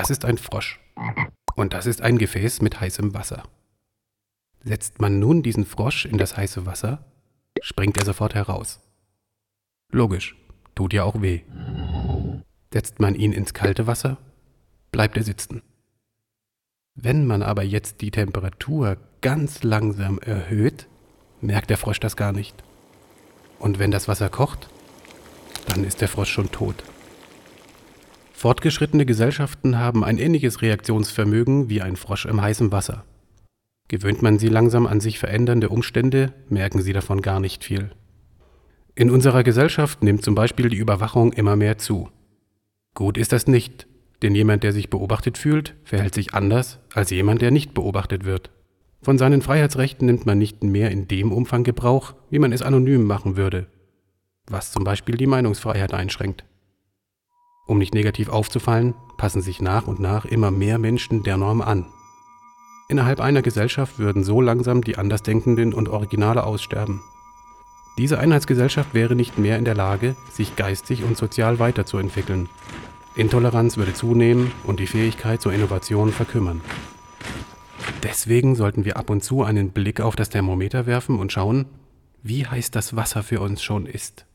Das ist ein Frosch. Und das ist ein Gefäß mit heißem Wasser. Setzt man nun diesen Frosch in das heiße Wasser, springt er sofort heraus. Logisch, tut ja auch weh. Setzt man ihn ins kalte Wasser, bleibt er sitzen. Wenn man aber jetzt die Temperatur ganz langsam erhöht, merkt der Frosch das gar nicht. Und wenn das Wasser kocht, dann ist der Frosch schon tot. Fortgeschrittene Gesellschaften haben ein ähnliches Reaktionsvermögen wie ein Frosch im heißen Wasser. Gewöhnt man sie langsam an sich verändernde Umstände, merken sie davon gar nicht viel. In unserer Gesellschaft nimmt zum Beispiel die Überwachung immer mehr zu. Gut ist das nicht, denn jemand, der sich beobachtet fühlt, verhält sich anders als jemand, der nicht beobachtet wird. Von seinen Freiheitsrechten nimmt man nicht mehr in dem Umfang Gebrauch, wie man es anonym machen würde, was zum Beispiel die Meinungsfreiheit einschränkt. Um nicht negativ aufzufallen, passen sich nach und nach immer mehr Menschen der Norm an. Innerhalb einer Gesellschaft würden so langsam die Andersdenkenden und Originale aussterben. Diese Einheitsgesellschaft wäre nicht mehr in der Lage, sich geistig und sozial weiterzuentwickeln. Intoleranz würde zunehmen und die Fähigkeit zur Innovation verkümmern. Deswegen sollten wir ab und zu einen Blick auf das Thermometer werfen und schauen, wie heiß das Wasser für uns schon ist.